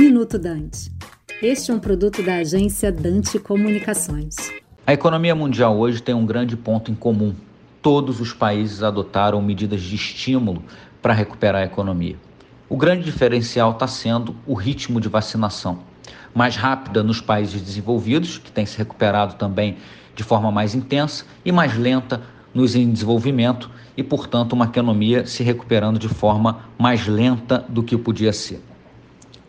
Minuto Dante. Este é um produto da agência Dante Comunicações. A economia mundial hoje tem um grande ponto em comum. Todos os países adotaram medidas de estímulo para recuperar a economia. O grande diferencial está sendo o ritmo de vacinação. Mais rápida nos países desenvolvidos, que tem se recuperado também de forma mais intensa, e mais lenta nos em desenvolvimento, e, portanto, uma economia se recuperando de forma mais lenta do que podia ser.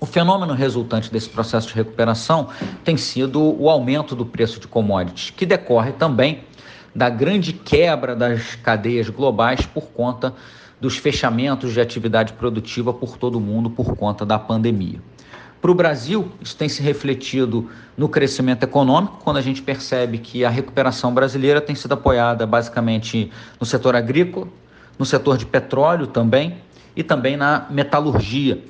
O fenômeno resultante desse processo de recuperação tem sido o aumento do preço de commodities, que decorre também da grande quebra das cadeias globais por conta dos fechamentos de atividade produtiva por todo o mundo por conta da pandemia. Para o Brasil, isso tem se refletido no crescimento econômico, quando a gente percebe que a recuperação brasileira tem sido apoiada basicamente no setor agrícola, no setor de petróleo também e também na metalurgia.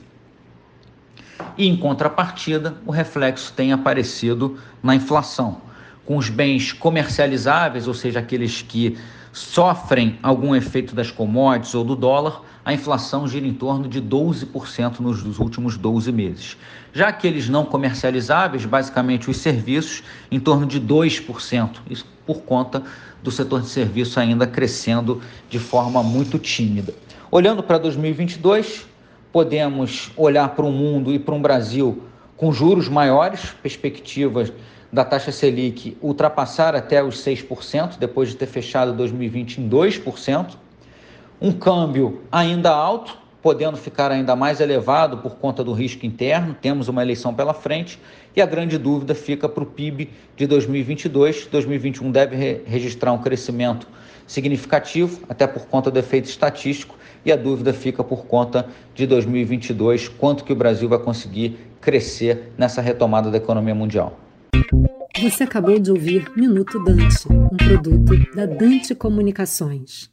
E em contrapartida, o reflexo tem aparecido na inflação, com os bens comercializáveis, ou seja, aqueles que sofrem algum efeito das commodities ou do dólar, a inflação gira em torno de 12% nos últimos 12 meses. Já aqueles não comercializáveis, basicamente os serviços, em torno de 2%, isso por conta do setor de serviço ainda crescendo de forma muito tímida. Olhando para 2022, podemos olhar para o mundo e para um Brasil com juros maiores, perspectivas da taxa Selic ultrapassar até os 6%, depois de ter fechado 2020 em 2%. Um câmbio ainda alto, podendo ficar ainda mais elevado por conta do risco interno, temos uma eleição pela frente, e a grande dúvida fica para o PIB de 2022. 2021 deve re registrar um crescimento significativo, até por conta do efeito estatístico, e a dúvida fica por conta de 2022, quanto que o Brasil vai conseguir crescer nessa retomada da economia mundial. Você acabou de ouvir Minuto Dante, um produto da Dante Comunicações.